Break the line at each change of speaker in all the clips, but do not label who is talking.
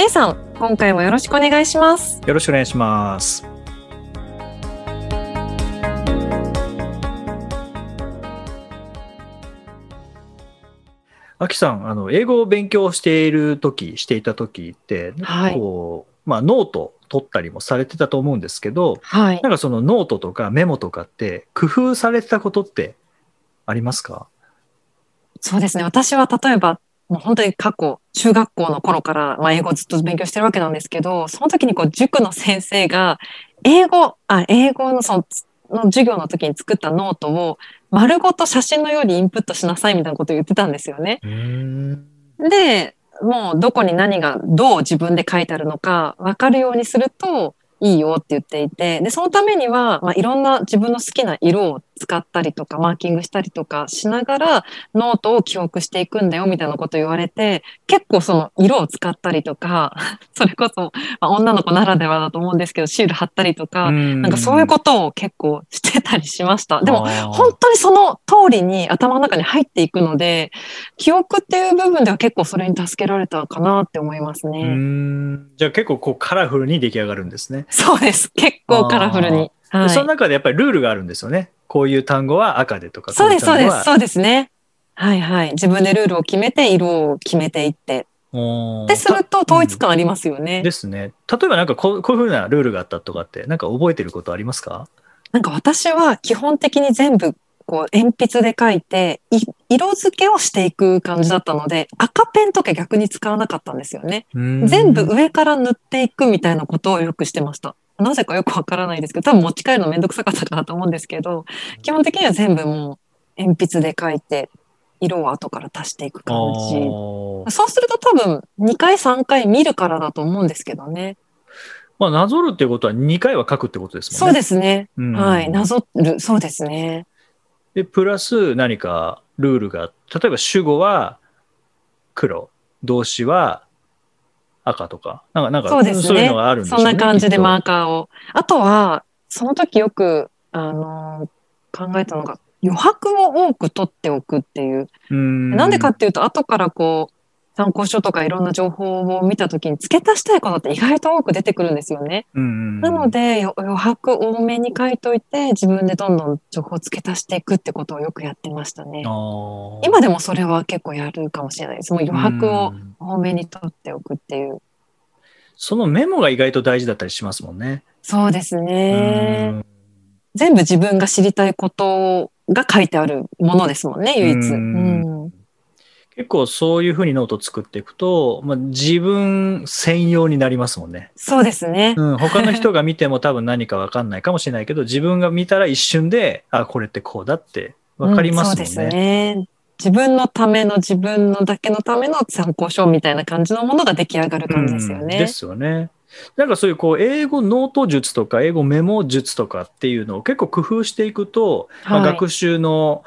J さん、今回もよろしくお願いします。
よろしくお願いしますあきさん、あの、英語を勉強している時、していた時って、
はい
こう、まあ、ノート取ったりもされてたと思うんですけど、
はい。
なんかそのノートとかメモとかって工夫されてたことってありますか？
そうですね。私は例えば、もう本当に過去、中学校の頃から、まあ、英語をずっと勉強してるわけなんですけど、その時にこう、塾の先生が、英語、あ、英語のその、の授業の時に作ったノートを、丸ごと写真のようにインプットしなさいみたいなことを言ってたんですよね。で、もうどこに何がどう自分で書いてあるのか分かるようにするといいよって言っていて、で、そのためには、まあ、いろんな自分の好きな色を使ったりとか、マーキングしたりとかしながら、ノートを記憶していくんだよみたいなことを言われて、結構その色を使ったりとか、それこそ、まあ、女の子ならではだと思うんですけど、シール貼ったりとか、
な
なんかそういうことを結構してたりしました。でも、
も
本当にその通りに頭の中に入っていくので、記憶っていう部分では結構それに助けられたかなって思います
う
ね。
んじゃあ結構こうカラフルに出来上がるんですね。
そうです。結構カラフルに。
その
い。
中でやっぱりルールがあるんですよね。こういう単語は赤でとか。
そうです、そうです、
う
そうですね。はいはい。自分でルールを決めて、色を決めていって。で、すると統一感ありますよね。
ですね。例えばなんかこうこういうふうなルールがあったとかって、なんか覚えてることありますか？
なんか私は基本的に全部、こう、鉛筆で書いて、い色付けをしていく感じだったので、赤ペンとか逆に使わなかったんですよね。全部上から塗っていくみたいなことをよくしてました。なぜかよくわからないですけど、多分持ち帰るのめんどくさかったかなと思うんですけど、基本的には全部もう鉛筆で書いて、色を後から足していく感じ。
あ
そうすると多分2回3回見るからだと思うんですけどね。
まあ、なぞるってことは2回は書くってことですもんね。
そうですね。
うん
はい。なぞる。そうですね。
で、プラス何かルールが、例えば主語は黒、動詞は赤とか、なんか、なんか
そうですね
いうのがあるんでしょ
そ
うんね。
な感じでマーカーを。あとは、その時よく、あの考えたのが、余白を多く取っておくっていう。
うん
なんでかっていうと、後からこう、参考書とかいろんな情報を見たときに付け足したいことって意外と多く出てくるんですよね。
うん
なので、よ余白多めに書いといて、自分でどんどん情報を付け足していくってことをよくやってましたね。今でもそれは結構やるかもしれないです。もう余白を
うん
多めに取っておくっていう。
そのメモが意外と大事だったりしますもんね。
そうです
う
ね。
ん
全部自分が知りたいことが書いてあるものですもんね、唯一。
う
うんん。
結構そういうふうにノートを作っていくと、まあ、自分専用になりますもんね。
そうですね。
うん、他の人が見ても多分何かわかんないかもしれないけど、自分が見たら一瞬で、あ、これってこうだってわかりますもんね。
うんそうですね。自分のための自分のだけのための参考書みたいな感じのものが出来上がる感じですよね。
うんですよね。なんかそういうこう英語ノート術とか英語メモ術とかっていうのを結構工夫していくと、まあ、
はい
学習の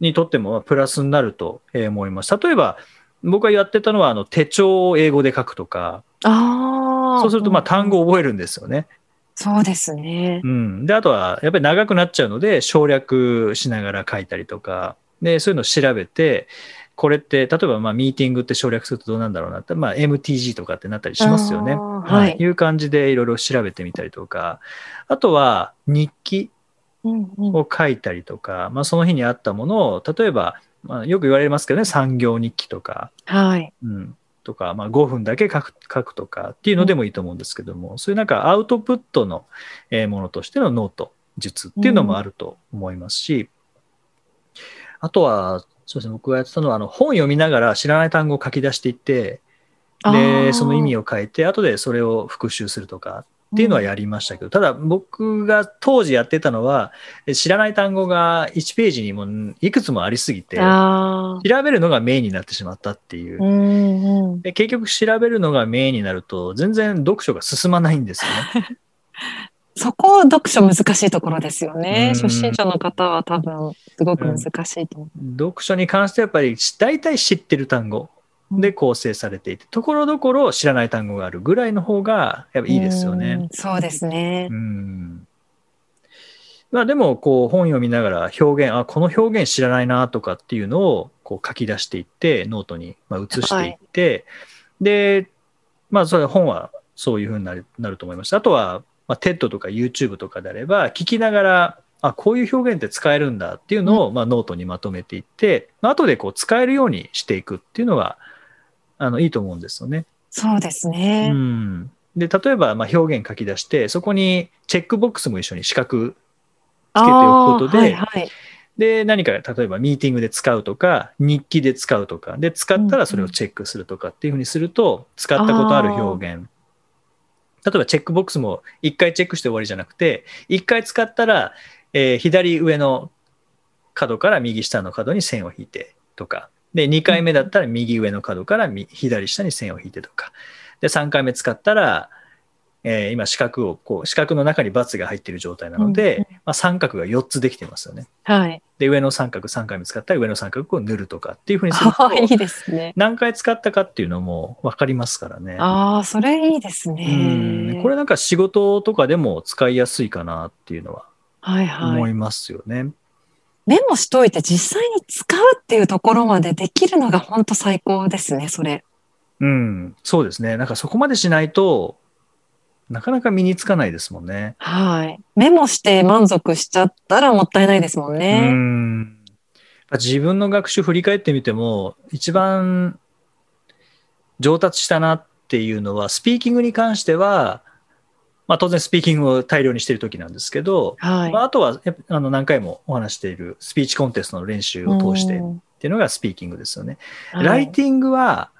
にとってもプラスになるとえー思います。例えば僕がやってたのはあの手帳を英語で書くとか、
ああ。
そうするとまあ単
語。
語を覚えるんですよね。
そうですね
う。ん、であとはやっぱり長くなっちゃうので省略しながら書いたりとかでそういうのを調べてこれって例えばまあミーティングって省略するとどうなんだろうなって、まあ、MTG とかってなったりしますよね。
はい
いう感じでいろいろ調べてみたりとかあとは日記を書いたりとか、まあ、その日にあったものを例えば、まあ、よく言われますけどね産業日記とか。
はい。
うんとか、まあ、5分だけ書く書くとかっていうのでもいいと思うんですけども、そういうなんかアウトプットのえーものとしてのノート術っていうのもあると思いますし、あとはそうですね僕がやってたのはあの本読みながら知らない単語を書き出していって
あ
で
ー
その意味を書いて後でそれを復習するとかっっていうのはやりましたけど、ただ僕が当時やってたのは、知らない単語が1ページにもいくつもありすぎて、調べるのがメインになってしまったっていう。うんうん、で結局調べるのがメインになると、全然読書が進まないんですよね。
そこ読書難しいところですよね。初心者の方は多分すごく難しいと思う、
うん、読書に関してはやっぱり大体知ってる単語で構成されていて、ところどころ知らない単語があるぐらいの方がやっぱいいですよね。
うそうですね。
うんまあ、でもこう本読みながら表現あこの表現知らないなとかっていうのをこう書き出していってノートにまあ移していって、はい、でまあそれ本はそういうふうになるなると思いました。あとは、まあ、TED とか YouTube とかであれば聞きながらあこういう表現って使えるんだっていうのを、まあ、ノートにまとめていって、まあ、後でこう使えるようにしていくっていうのがあのいいと思うんですよね。
そうですね。
うん、で例えばまあ表現書き出してそこにチェックボックスも一緒に四角つけておくことで、はいはい、で何か例えばミーティングで使うとか日記で使うとかで使ったらそれをチェックするとかっていうふうにすると使ったことある表現例えばチェックボックスも1回チェックして終わりじゃなくて1回使ったら、えー、左上の角から右下の角に線を引いてとかで、2回目だったら右上の角から左下に線を引いてとか。で、3回目使ったら、えー、今四角をこう四角の中に×が入っている状態なので、うんまあ、三角が4つできてますよね。
はい、
で上の三角3回目使ったら上の三角を塗るとかっていうふうにすると
いいですね
何回使ったかっていうのも分かりますからね。
ああそれいいですね。
これなんか仕事とかでも使いやすいかなっていうのは思いますよね。はいはい
メモしといて実際に使うっていうところまでできるのが本当最高ですね、それ。
うん、そうですね。なんかそこまでしないと、なかなか身につかないですもんね。
はい。メモして満足しちゃったらもったいないですもんね。う
ん。自分の学習振り返ってみても、一番上達したなっていうのは、スピーキングに関しては、まあ、当然スピーキングを大量にしている時なんですけど、はい、まあ、あとはあの何回もお話しているスピーチコンテストの練習を通してっていうのがスピーキングですよね。ライティングは、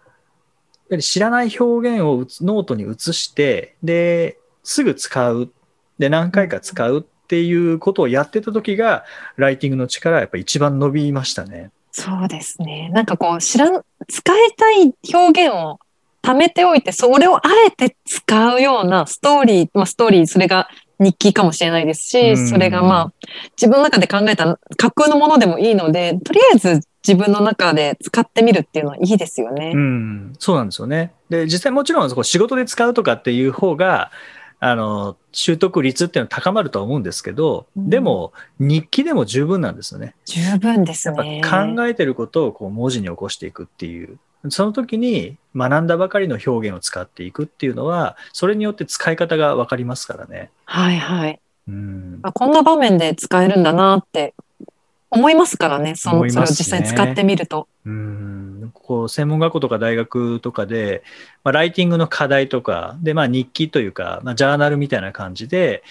やはり知らない表現をノートに移して、で、すぐ使う。で、何回か使うっていうことをやってた時が、ライティングの力はやっぱ一番伸びましたね。
そうですね。なんかこう、知らん、使いたい表現を貯めておいて、それをあえて使うようなストーリー、まあ、ストーリー、それが日記かもしれないですし、それがまあ、自分の中で考えた架空のものでもいいので、とりあえず自分の中で使ってみるっていうのはいいですよね。
うん、そうなんですよね。で、実際もちろん仕事で使うとかっていう方が、あの、習得率っていうのは高まるとは思うんですけど、うん、でも、日記でも十分なんですよね。
十分ですね。
考えてることをこう文字に起こしていくっていう。その時に学んだばかりの表現を使っていくっていうのは、それによって使い方が分かりますからね。
はいはい。うん、こんな場面で使えるんだなって思いますからね、その、ね、それを実際に使ってみると。
うんこう専門学校とか大学とかで、まあ、ライティングの課題とかで、まあ、日記というか、まあ、ジャーナルみたいな感じで、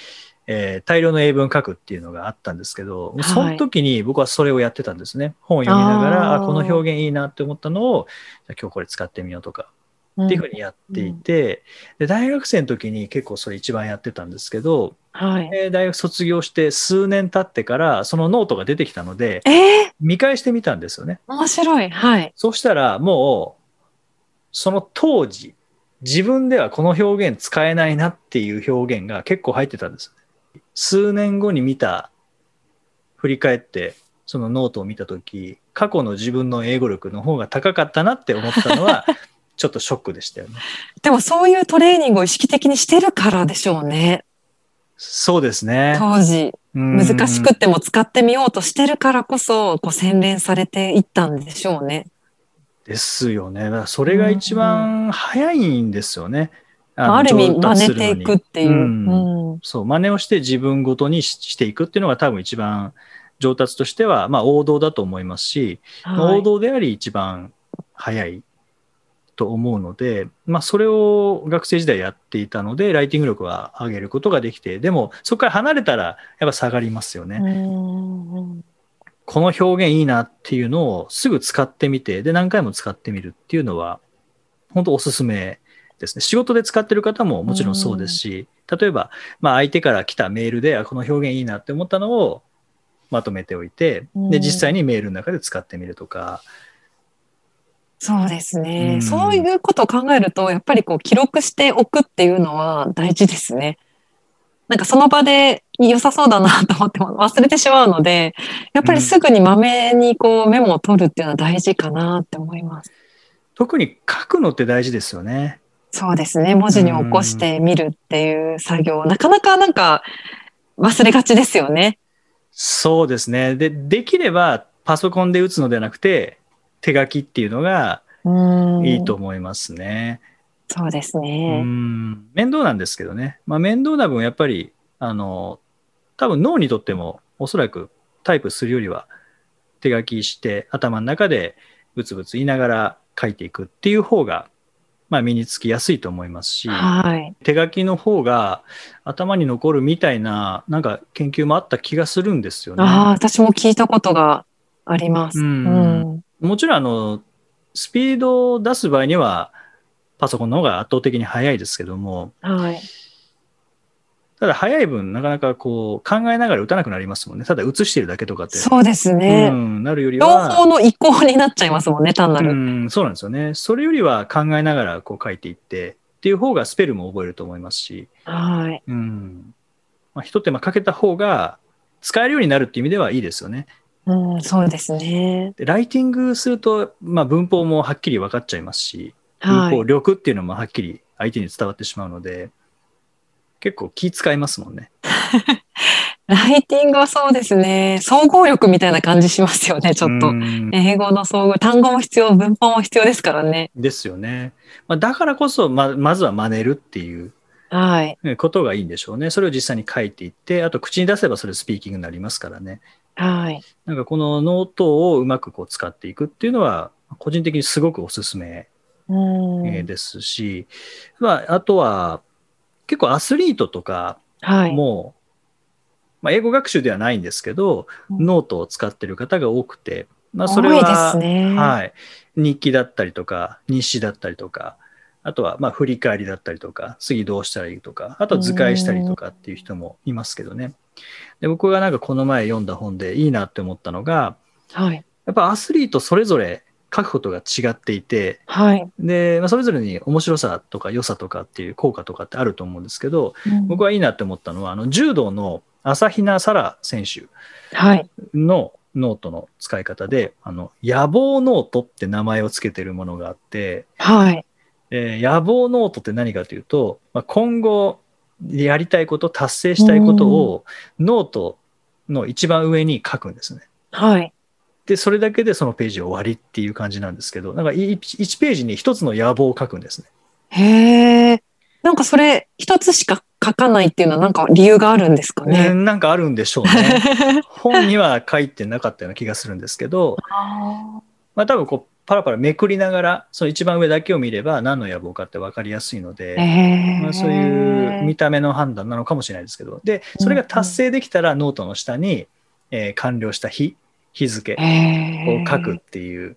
えー、大量の英文書くっていうのがあったんですけど、はい、その時に僕はそれをやってたんですね。本を読みながら、あこの表現いいなって思ったのを、じゃ今日これ使ってみようとか、っていうふうにやっていて、で大学生の時に結構それ一番やってたんですけど、はい、大学卒業して数年経ってからそのノートが出てきたので、
えー、
見返してみたんですよね。
面白い。はい。
そしたらもうその当時自分ではこの表現使えないなっていう表現が結構入ってたんです。数年後に見た、振り返って、そのノートを見たとき、過去の自分の英語力の方が高かったなって思ったのは、ちょっとショックでしたよね。
でもそういうトレーニングを意識的にしてるからでしょうね。
そうですね。
当時、難しくっても使ってみようとしてるからこそ、こう洗練されていったんでしょうね。
ですよね。だからそれが一番早いんですよね。
あある意味真似ていくっていう、
うんうん、そう真似をして自分ごとにしていくっていうのが多分一番上達としては、まあ、王道だと思いますし、はい、王道であり一番早いと思うので、まあ、それを学生時代やっていたのでライティング力は上げることができてでもそこから離れたらやっぱ下がりますよね。この表現いいなっていうのをすぐ使ってみてで何回も使ってみるっていうのは本当おすすめですね。仕事で使ってる方ももちろんそうですし、例えば、まあ、相手から来たメールで、あこの表現いいなって思ったのをまとめておいて、で、実際にメールの中で使ってみるとか。
そうですね、うん、そういうことを考えると、やっぱりこう記録しておくっていうのは大事ですね。なんかその場で良さそうだなと思っても忘れてしまうので、やっぱりすぐにまめにこうメモを取るっていうのは大事かなって思います。
特に書くのって大事ですよね。
そうですね。文字に起こしてみるっていう作業、なかなかなんか忘れがちですよね。
そうですね。で、できればパソコンで打つのではなくて、手書きっていうのがいいと思いますね。
そうですね。
面倒なんですけどね。まあ、面倒な分、やっぱり、あの、多分脳にとっても、おそらくタイプするよりは、手書きして頭の中でブツブツ言いながら書いていくっていう方が、まあ、身につきやすいと思いますし、
はい、
手書きの方が頭に残るみたいな、なんか研究もあった気がするんですよね。
ああ、私も聞いたことがあります。うん、
うん、もちろん、あの、スピードを出す場合には、パソコンの方が圧倒的に速いですけども、
はい、
ただ速い分、なかなかこう考えながら打たなくなりますもんね。ただ写してるだけとかって。
そうですね。
うん、なるよりは。
両方の移行になっちゃいますもんね、単なる。う
ん、そうなんですよね。それよりは考えながらこう書いていって、っていう方がスペルも覚えると思いますし。
は
い。うん。まあ、一手間かけた方が使えるようになるっていう意味ではいいですよね。
うん、そうですね。
でライティングすると、まあ、文法もはっきり分かっちゃいますし、はい、力っていうのもはっきり相手に伝わってしまうので、結構気使いますもんね。
ライティングはそうですね。総合力みたいな感じしますよね、ちょっと。英語の総合、単語も必要、文法も必要ですからね。
ですよね。まあ、だからこそ、ま、まずは真似るっていうはい。ことがいいんでしょうね。それを実際に書いていって、あと口に出せばそれスピーキングになりますからね。
はい。
なんかこのノートをうまくこう使っていくっていうのは、個人的にすごくおすすめですし、まあ、あとは結構アスリートとかも、はい、まあ、英語学習ではないんですけど、うん、ノートを使ってる方が多くて、まあ、それは、ね、はい、日記だったりとか、日誌だったりとか、あとはまあ振り返りだったりとか、次どうしたらいいとか、あと図解したりとかっていう人もいますけどね。で僕がなんかこの前読んだ本でいいなって思ったのが、
はい、
やっぱアスリートそれぞれ書くことが違っていて、
はい、
で、まあ、それぞれに面白さとか良さとかっていう効果とかってあると思うんですけど、うん、僕はいいなって思ったのはあの柔道の朝比奈沙羅選手のノートの使い方で、あの野望ノートって名前を付けてるものがあって、
はい、
え野望ノートって何かというと、まあ、今後やりたいこと達成したいことをノートの一番上に書くんですね。
はい。
で、それだけでそのページ終わりっていう感じなんですけど、なんか 1, 1ページに1つの野望を書くんですね。
へえ。なんかそれ1つしか書かないっていうのはなんか理由があるんですかね？
なんかあるんでしょうね。本には書いてなかったような気がするんですけど、まあ多分こうパラパラめくりながらその一番上だけを見れば何の野望かって分かりやすいので、まあ、そういう見た目の判断なのかもしれないですけどでそれが達成できたらノートの下に、えー、完了した日日付を書くっていう。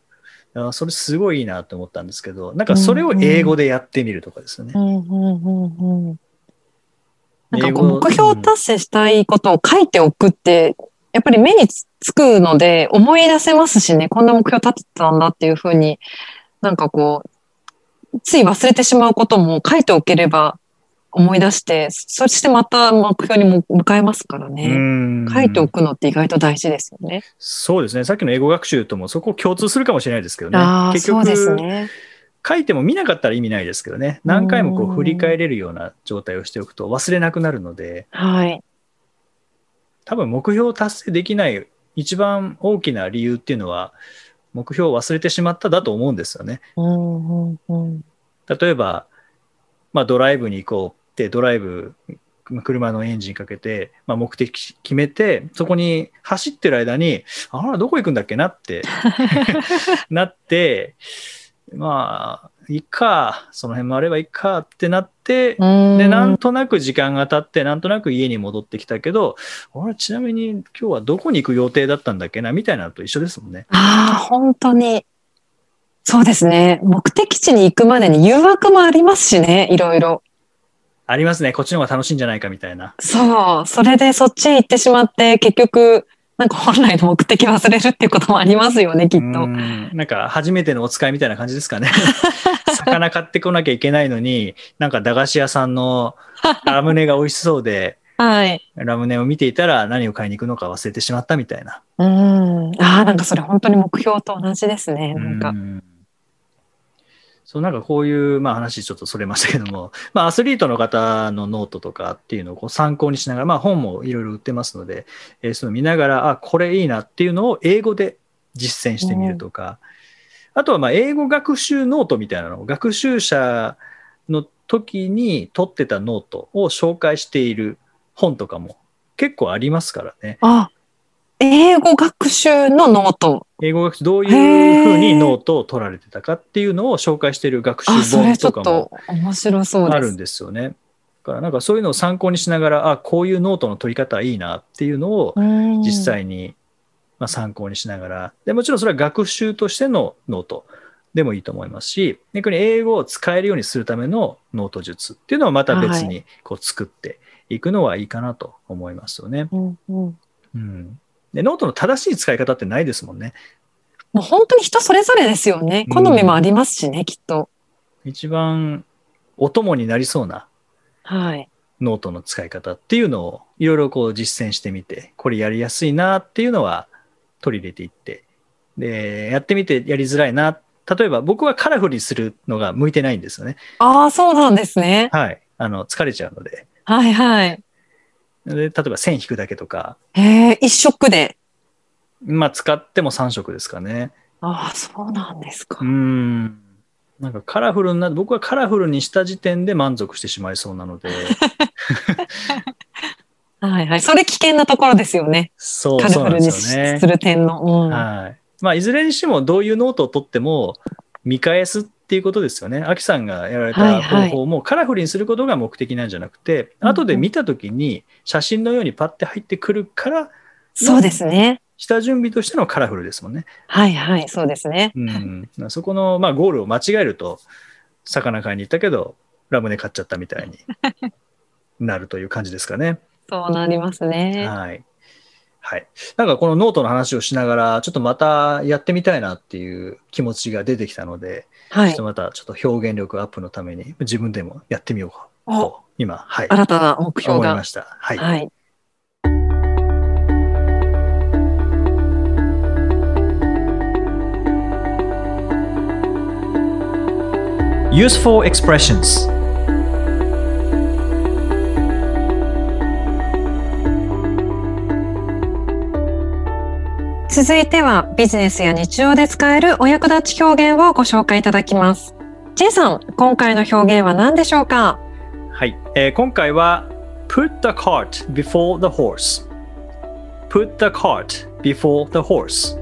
それすごいいいなと思ったんですけど、なんかそれを英語でやってみるとかですよね。
なんかこう目標達成したいことを書いておくって、やっぱり目につくので思い出せますしね、こんな目標立てたんだっていうふうに、なんかこう、つい忘れてしまうことも書いておければ思い出して、そしてまた目標に向かえますからね。書いておくのって意外と大事ですよね。
そうですね。さっきの英語学習ともそこ共通するかもしれないですけどね。
結局、ですね。
書いても見なかったら意味ないですけどね。何回もこう振り返れるような状態をしておくと忘れなくなるので。
はい。
多分目標を達成できない一番大きな理由っていうのは、目標を忘れてしまっただと思うんですよね。例えば、まあ、ドライブに行こうってドライブ車のエンジンかけて、まあ、目的決めてそこに走ってる間にあらどこ行くんだっけなって なってまあいっかその辺もあればいっかってなってでなんとなく時間が経ってなんとなく家に戻ってきたけどあれちなみに今日はどこに行く予定だったんだっけなみたいなのと一緒ですもんね。
ああ本当にそうですね目的地に行くまでに誘惑もありますしねいろいろ。
ありますね。こっちの方が楽しいんじゃないかみたいな。
そう。それでそっちへ行ってしまって、結局、なんか本来の目的忘れるっていうこともありますよね、きっ
う
と。
んなんか初めてのお使いみたいな感じですかね。魚買ってこなきゃいけないのに、なんか駄菓子屋さんの ラムネが美味しそうで、
はい。
ラムネを見ていたら何を買いに行くのか忘れてしまったみたいな。
うん。ああ、なんかそれ本当に目標と同じですね。なんか。
うんそうなんかこういう、まあ、話ちょっとそれましたけども、まあ、アスリートの方のノートとかっていうのをこう参考にしながら、まあ、本もいろいろ売ってますので、えーその見ながらあこれいいなっていうのを英語で実践してみるとか、あとはまあ英語学習ノートみたいなのを学習者の時に取ってたノートを紹介している本とかも結構ありますからね。
あ、英語学習のノート。
英語学習どういうふうにノートを取られてたかっていうのを紹介している学習本とかも。あるんですよね。だからなんかそういうのを参考にしながら、あ、こういうノートの取り方いいなっていうのを
うん
実際にまあ参考にしながら、でもちろんそれは学習としてのノートでもいいと思いますし、逆に英語を使えるようにするためのノート術っていうのはまた別にこう作っていくのはいいかなと思いますよね。
うんうん
うん。で、ノートの正しい使い方ってないですもんね。
もう本当に人それぞれですよね。好みもありますしね、きっと。
一番お供になりそうな
はい。
ノートの使い方っていうのをいろいろこう実践してみて、これやりやすいなっていうのは取り入れていって、で、やってみてやりづらいな。例えば僕はカラフルにするのが向いてないんですよね。
ああ、そうなんですね。
はい。あの、疲れちゃうので。
はいはい。
で例えば線引くだけとか、
へえ、一色で。
まあ使っても3色ですかね。
ああ、そうなんですか
うー。ん。なんかカラフルな、僕はカラフルにした時点で満足してしまいそうなので、
はいはい。それ危険なところですよね。
そう、
カラフルに
すよね
す。る点の。うん。
はい。まあ、いずれにしても、どういうノートを取っても、見返すっていうことですよね。アキさんがやられた
はいはい
方法も、カラフルにすることが目的なんじゃなくて、
うんうん
後で見たときに、写真のようにパッて入ってくるから、
そうですね。
下準備としてのカラフルですもんね。
はいはい。そうですね。
うん。そこの、まあ、ゴールを間違えると、魚買いに行ったけど、ラムネ買っちゃったみたいになるという感じですかね。
そうなりますね。
はい。はい。なんかこのノートの話をしながら、ちょっとまたやってみたいなっていう気持ちが出てきたので、
はい
ちょっと。またちょっと表現力アップのために自分でもやってみようか
お、
と、今、はい、
新たな目標が
思いま。した。はい。
はい。
Useful expressions
続いてはビジネスや日常で使えるお役立ち表現をご紹介いただきます。ジェイさん、今回の表現は何でしょうか？
はい、えー今回は Put the cart before the horse Put the cart before the horse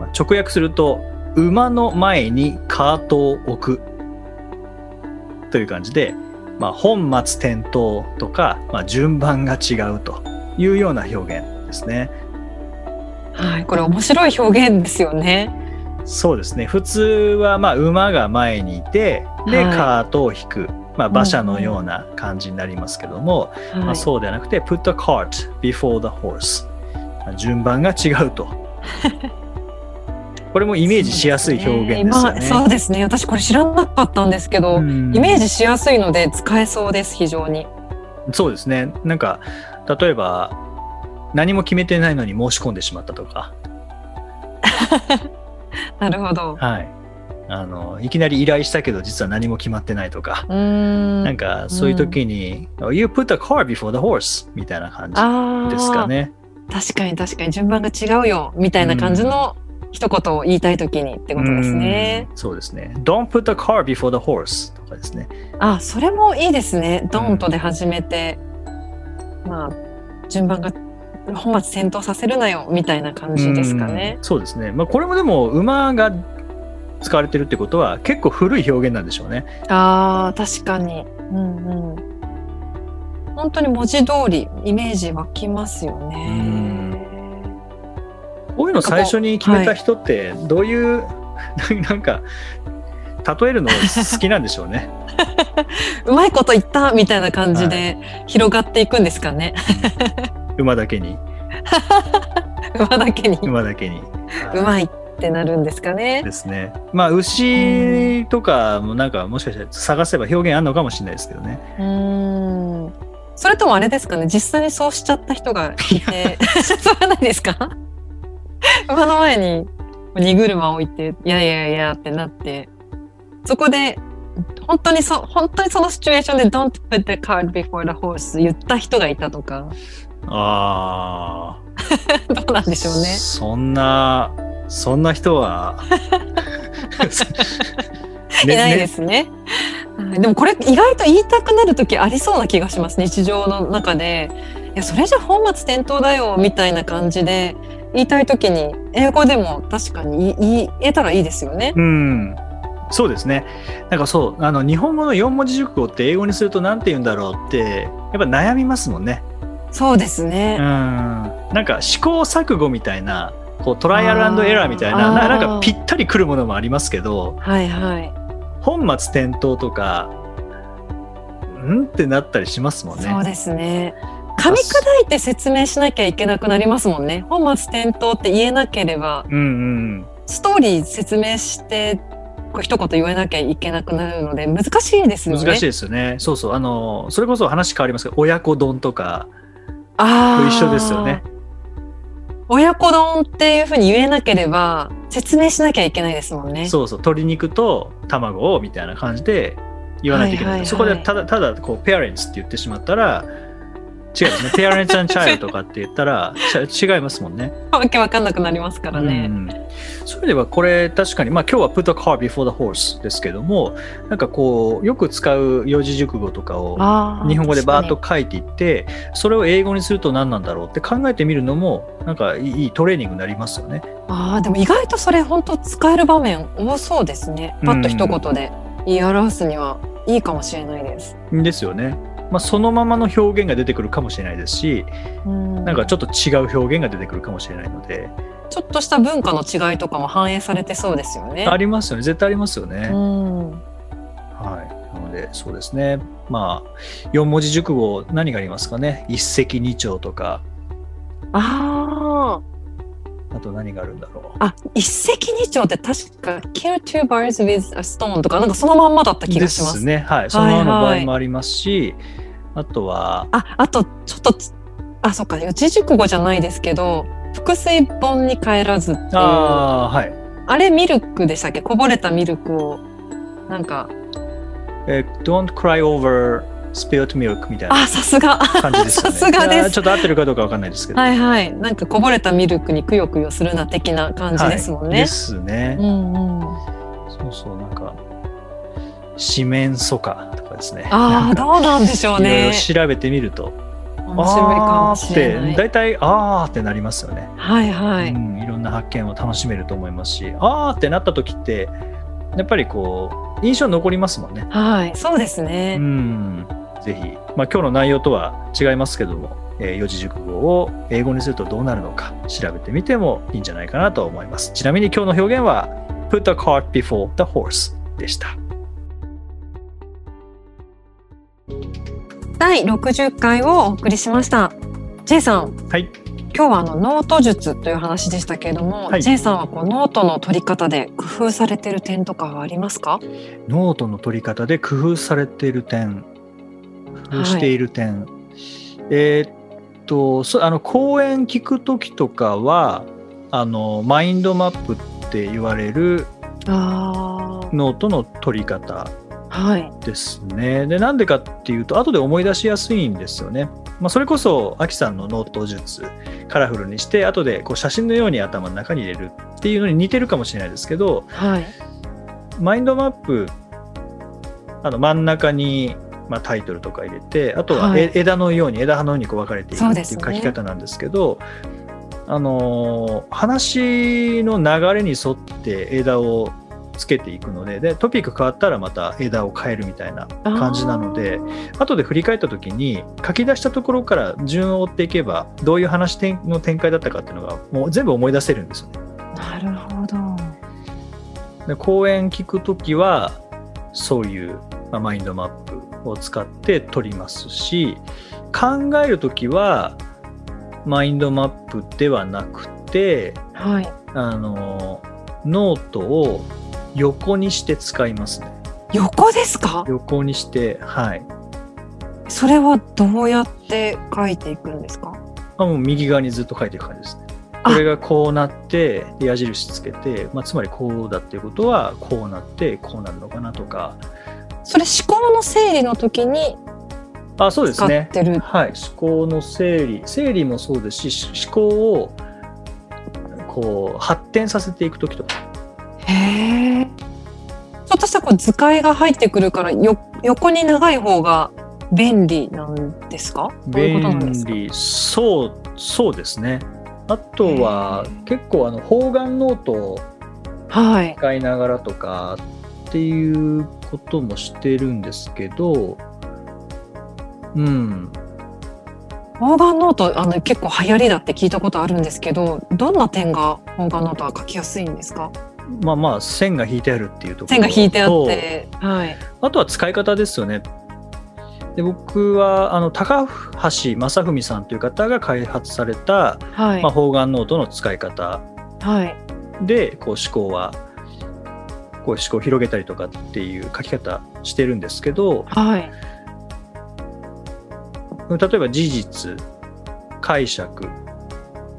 まあ直訳すると馬の前にカートを置く。という感じで、まあ、本末転倒とか、まあ、順番が違うというような表現ですね。
はい。これ面白い表現ですよね。
そうですね普通はまあ馬が前にいてで、
はい
カートを引く、まあ、馬車のような感じになりますけども、まあ、
はい。
そうではなくて put the cart before the horse まあ順番が違うと これもイメージしやすい表現ですよね。
今そうですね。私これ知らなかったんですけど、
うん
イメージしやすいので使えそうです、非常に。
そうですねなんか例えば何も決めてないのに申し込んでしまったとか、
なるほど。
はい、あのいきなり依頼したけど実は何も決まってないとか。なんかそういう時に、You put the car before the horse みたいな感じ。ですかね。
確かに確かに順番が違うよ、みたいな感じの一言を言いたいときにってことですね。
うんそうですね。Don't put the car before the horse とかですね。
あ、それもいいですね。ドンとで始めて、まあ、順番が本末転倒させるなよ、みたいな感じですかね
うん。そうですね。まあこれもでも馬が使われてるってことは結構古い表現なんでしょうね。
ああ、確かに。うんうん。本当に文字通りイメージ湧きますよね。
こういうの最初に決めた人ってどういう、なんか例えるの好きなんでしょうね。
うまいこと言ったみたいな感じで広がっていくんですかね。
馬だけに
馬だけに
馬だけに
うまいってなるんですかね。
ですねまあ牛とかもなんかもしかしたら探せば表現あるのかもしれないですけどね
うーん。それともあれですかね。実際にそうしちゃった人がいて、そうはないですか。馬の前に荷車を置いて、いやいやいやってなって、そこで。本当にそ本当にそのシチュエーションで「Don't put the cart before the horse」言った人がいたとか
あ
どうなんでしょう
あ、
ね。
そんなそんな人は
いないですね。はいでもこれ意外と言いたくなる時ありそうな気がします日常の中で。いやそれじゃ本末転倒だよみたいな感じで言いたい時に英語でも確かに言えたらいいですよね。
うんそうですねなんかそうあの日本語の四文字熟語って英語にすると何て言うんだろうってやっぱ悩みますもんね
そうです
うん
ね。
なんか試行錯誤みたいなこうトライアルエラーみたいなななんかぴったりくるものもありますけど
はいはい。
本末転倒とかんってなったりしますもんね。
そうですね。噛み砕いて説明しなきゃいけなくなりますもんね。本末転倒って言えなければ
うんうん
ストーリー説明してこう一言言えなきゃいけなくなるので難しいですよね。
難しいですよね。そうそうあのそれこそ話変わりますけど親子丼とかと一緒ですよね。
親子丼っていうふうに言えなければ説明しなきゃいけないですもんね。
そうそう鶏肉と卵をみたいな感じで言わないといけない。
はいはいはい
そこでただただこうペアレンツって言ってしまったら違いますね。ペアレンツ and child とかって言ったらち違いますもんね。
わけわかんなくなりますからね。
うん、それではこれ確かに、まあ、今日は put a car before the horse ですけどもなんかこうよく使う四字熟語とかを日本語でバーッと
確
書いていってそれを英語にすると何なんだろうって考えてみるのもなんかいいいいトレーニングになりますよね。
あーでも意外とそれ本当使える場面多そうですね。パッと一言で言い表すにはいいかもしれないです。
ですよね。まあ、そのままの表現が出てくるかもしれないですし
うん。
なんかちょっと違う表現が出てくるかもしれないので、
ちょっとした文化の違いとかも反映されてそうですよね。
ありますよね。絶対ありますよね。
うん。
はい、なのでそうですね。まあ四文字熟語何がありますかね？一石二鳥とか。
あ
あと何があるんだろう。
あ、あ一石二鳥って確か kill two birds with a stone とかなんかそのまんまだった気がします。
ですね。はい。そのままの場合もありますし、あとは、
あ、あとちょっとつあ、そっか四字熟語じゃないですけど、複水本に帰らずっていうあ
あはい。
れミルクでしたっけ？こぼれたミルクをなんか
えー don't cry over spilled milk みたいな
あ、さすが。
感じですよね。
さすがです
ちょっと合ってるかどうかわかんないですけど。
はいはい。なんかこぼれたミルクにくよくよするな的な感じですもんね。
はいですね
う。んうん。
そうそう、なんか、四面楚歌とかですね。
ああ、どうなんでしょうね。
調べてみると、
面白いかもしれない。
あーって、大体、あーってなりますよね。
はいはい。
うん、いろんな発見を楽しめると思いますし、あーってなった時って、やっぱりこう、印象残りますもんね。
はい、そうです
う
ね。
ん、ぜひ、まあ、今日の内容とは違いますけども、えー四字熟語を英語にするとどうなるのか調べてみてもいいんじゃないかなと思います。ちなみに今日の表現は put a cart before the horse でした。
第60回をお送りしました。J さん、
はい。
今日はあのノート術という話でしたけれども、
はい
J さんはこうノートの取り方で工夫されている点とかはありますか？
ノートの取り方で工夫されている点、している点。えーっと、そあの講演聞くときとかは、あのマインドマップって言われる
あ
ノートの取り方
あ、はい。
ですね。で、なんでかっていうと、後で思い出しやすいんですよね。まあ、それこそ、アキさんのノート術、カラフルにして、後でこう写真のように頭の中に入れるっていうのに似てるかもしれないですけど、
はい。
マインドマップ、あの真ん中に、まあ、タイトルとか入れて、あとは枝のように、枝葉のようにこう分かれていくっていう書き方なんですけど、あのー話の流れに沿って枝をつけていくのででトピック変わったらまた枝を変えるみたいな感じなので後で振り返った時に書き出したところから順を追っていけばどういう話の展開だったかっていうのがもう全部思い出せるんですよね。
なるほど。
で講演聞く時はそういうまあ、マインドマップを使って取りますし考える時はマインドマップではなくて
はい。
あのノートを横にして使いますね。
横ですか？
横にしてはい。
それはどうやって書いていくんですか？
あもう右側にずっと書いていく感じですね。
あ。
これがこうなってで矢印つけて、まあ、つまりこうだっていうことはこうなってこうなるのかなとか
それ思考の整理の時に
あそうですね。
てる。
はい、思考の整理。整理もそうですしし思考をこう発展させていく時とか。
へえ。ちょっとしたこう図解が入ってくるからよ横に長い方が便利なんですか？
便利。そうそうですね。あとは結構あの方眼ノートを
はい。
使いながらとかっていうこともしてるんですけどうん。
方眼ノートあの結構流行りだって聞いたことあるんですけどどんな点が方眼ノートは書きやすいんですか？
まあまあ線が引いてあるっていうところ
線が引いてあっ
と
てはい。
あとは使い方ですよね。で僕はあの高橋政史さんという方が開発された、
はい。
まあ、方眼ノートの使い方。
はい。
でこう思考はこう思考を広げたりとかっていう書き方してるんですけど
はい。
例えば事実解釈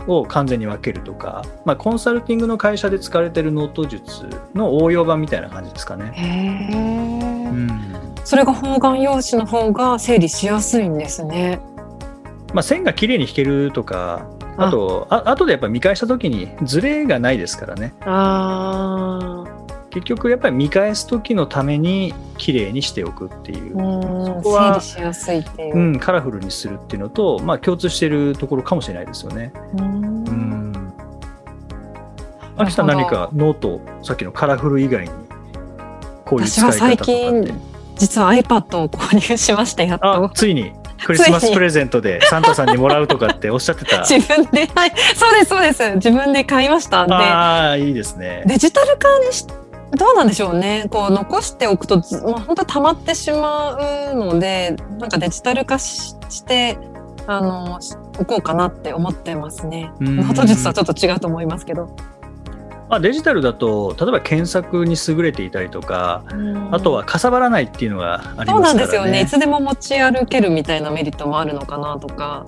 を完全に分けるとか、まあ、コンサルティングの会社で使われてるノート術の応用版みたいな感じですかね。
へえ、
うん。
それが方眼用紙の方が整理しやすいんですね。
まあ、線が綺麗に引けるとかあ。とあ後でやっぱり見返した時にズレがないですからね。
あ
結局やっぱり見返す時のために綺麗にしておくっていう。
あ、うん、
こう
整理しやすいっていう。う、
ん、カラフルにするっていうのと、まあ、共通しているところかもしれないですよね。
うん。
うん。アキさん何かノートさっきのカラフル以外にこういう使い方とかって。
私は最近実は iPad を購入しましたやっ
あ
と
ついに。クリスマスプレゼントでサンタさんにもらうとかっておっしゃってた。
自分ではい。そうですそうです。自分で買いました。んで
ああいいですね。
デジタル化にしどうなんでしょうねこう残しておくとず、まあ、本当溜まってしまうのでなんかデジタル化ししてあのしおこうかなって思ってますね。
うん
ノート術はちょっと違うと思いますけど。
まあ、デジタルだと例えば検索に優れていたりとかあとはかさばらないっていうのがあり
そう
ますからね。
なんですよね。いつでも持ち歩けるみたいなメリットもあるのかなとか。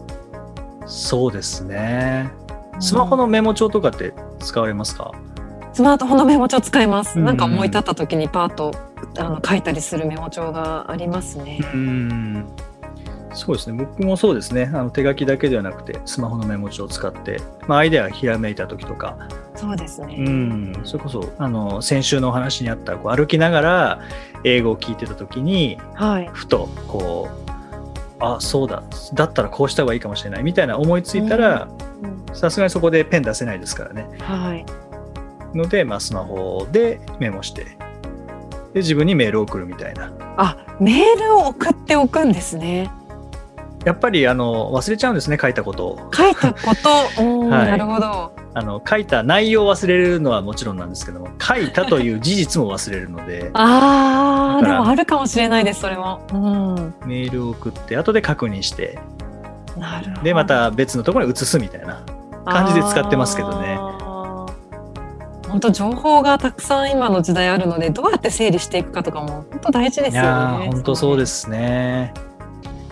そうですね。スマホのメモ帳とかって使われますか、
スマートフォンのメモ帳使います。
うん。
なんか思い立った時にパーッとあの書いたりするメモ帳がありますね。
うん。そうですね。僕もそうですね。あの手書きだけではなくてスマホのメモ帳を使って、まあ、アイデアがひらめいた時とか、
そうですね。
うん、それこそあの先週のお話にあったこう歩きながら英語を聞いてた時に
はい。
ふとこうあそうだ。だったらこうした方がいいかもしれない。みたいな思いついたら
うん。
さすがにそこでペン出せないですからね。
はい。
ので、まあ、スマホでメモしてで自分にメールを送るみたいな
あ、メールを送っておくんですね。
やっぱりあの忘れちゃうんですね書いたことを
書いたこと、うん
はい
なるほど。
あの書いた内容を忘れるのはもちろんなんですけども書いたという事実も忘れるので
ああ、でもあるかもしれないです、それも。うん。
メールを送って後で確認して
なるほど。
でまた別のところに移すみたいな感じで使ってますけどね
本当情報がたくさん今の時代あるのでどうやって整理していくかとかも本当大事ですよね。
ー本当そうですね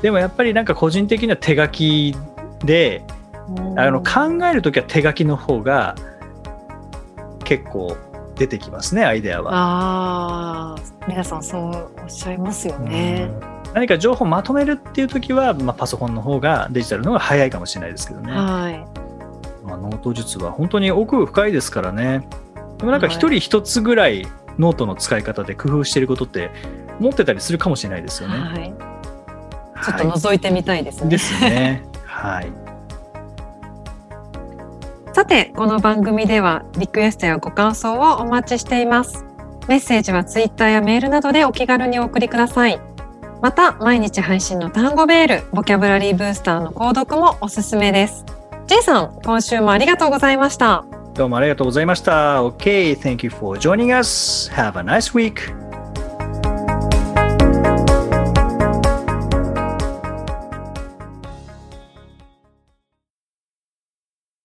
でもやっぱりなんか個人的には手書きで
うん
あの考える時は手書きの方が結構出てきますねアイデアは。
ああ、皆さんそうおっしゃいますよね。
うん何か情報をまとめるっていう時は、まあ、パソコンの方がデジタルの方が早いかもしれないですけどね、
はい。
まあ、ノート術は本当に奥深いですからねでもなんか一人一つぐらいノートの使い方で工夫してることって持ってたりするかもしれないですよね。
はい。ちょっと
は
覗いてみたいですね。
いですね。はい。
さて、この番組ではリクエストやご感想をお待ちしています。メッセージはツイッターやメールなどでお気軽にお送りください。また、毎日配信の単語ベール、ボキャブラリーブースターの購読もおすすめです。J さん、今週もありがとうございました。
どうもありがとうございました。OK, thank you for joining us. Have a nice week.